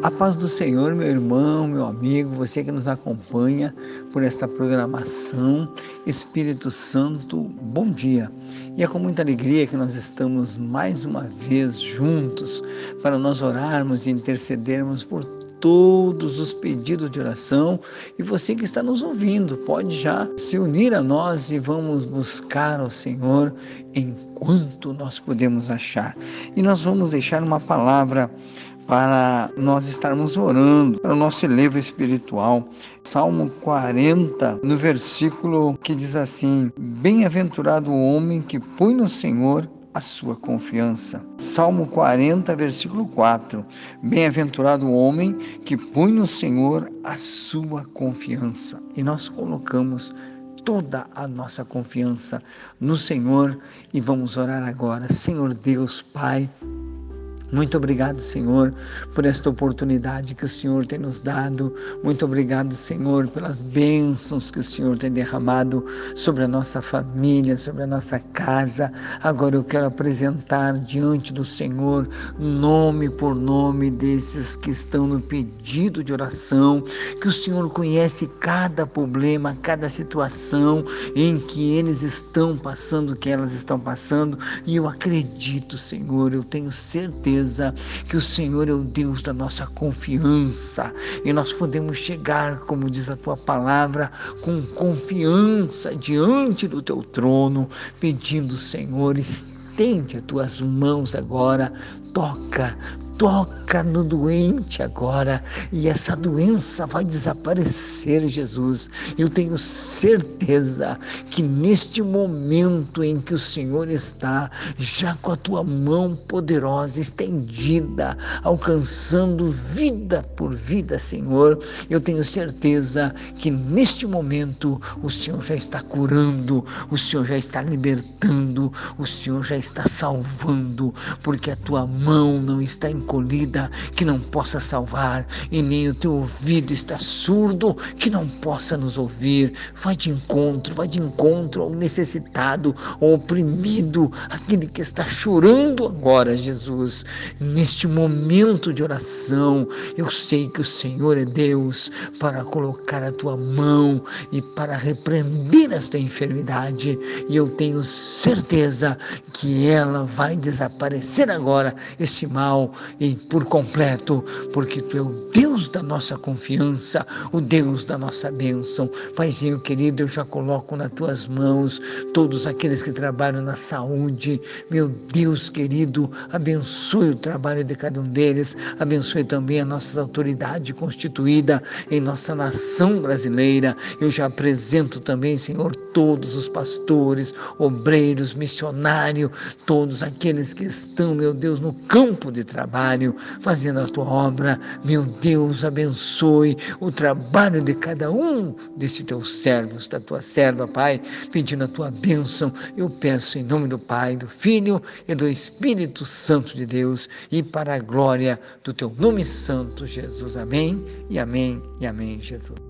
A paz do Senhor, meu irmão, meu amigo, você que nos acompanha por esta programação, Espírito Santo, bom dia. E é com muita alegria que nós estamos mais uma vez juntos para nós orarmos e intercedermos por todos os pedidos de oração. E você que está nos ouvindo, pode já se unir a nós e vamos buscar ao Senhor enquanto nós podemos achar. E nós vamos deixar uma palavra para nós estarmos orando para o nosso elevo espiritual. Salmo 40, no versículo que diz assim: Bem-aventurado o homem que põe no Senhor a sua confiança. Salmo 40, versículo 4. Bem-aventurado o homem que põe no Senhor a sua confiança. E nós colocamos toda a nossa confiança no Senhor e vamos orar agora. Senhor Deus, Pai, muito obrigado, Senhor, por esta oportunidade que o Senhor tem nos dado. Muito obrigado, Senhor, pelas bênçãos que o Senhor tem derramado sobre a nossa família, sobre a nossa casa. Agora eu quero apresentar diante do Senhor, nome por nome desses que estão no pedido de oração, que o Senhor conhece cada problema, cada situação em que eles estão passando, que elas estão passando, e eu acredito, Senhor, eu tenho certeza certeza que o Senhor é o Deus da nossa confiança. E nós podemos chegar, como diz a tua palavra, com confiança diante do teu trono, pedindo, Senhor, estende as tuas mãos agora, toca, toca no doente agora e essa doença vai desaparecer, Jesus. Eu tenho certeza que neste momento em que o Senhor está, já com a tua mão poderosa estendida, alcançando vida por vida, Senhor, eu tenho certeza que neste momento o Senhor já está curando, o Senhor já está libertando, o Senhor já está salvando, porque a tua mão não está encolhida que não possa salvar, e nem o teu ouvido está surdo que não possa nos ouvir. Vai de encontro, vai de encontro ao necessitado, ao oprimido, aquele que está chorando agora, Jesus. Neste momento de oração, eu sei que o Senhor é Deus para colocar a tua mão e para repreender esta enfermidade, e eu tenho certeza que ela vai desaparecer agora, esse mal, e por completo, porque tu é o Deus da nossa confiança, o Deus da nossa bênção. Paizinho querido, eu já coloco nas tuas mãos todos aqueles que trabalham na saúde. Meu Deus querido, abençoe o trabalho de cada um deles, abençoe também a nossa autoridade constituída em nossa nação brasileira. Eu já apresento também, Senhor, todos os pastores, obreiros, missionários, todos aqueles que estão, meu Deus, no campo de trabalho, fazendo a tua obra. Meu Deus, abençoe o trabalho de cada um desses teus servos, da tua serva, Pai, pedindo a tua bênção. Eu peço em nome do Pai, do Filho e do Espírito Santo de Deus e para a glória do teu nome santo, Jesus. Amém e amém e amém, Jesus.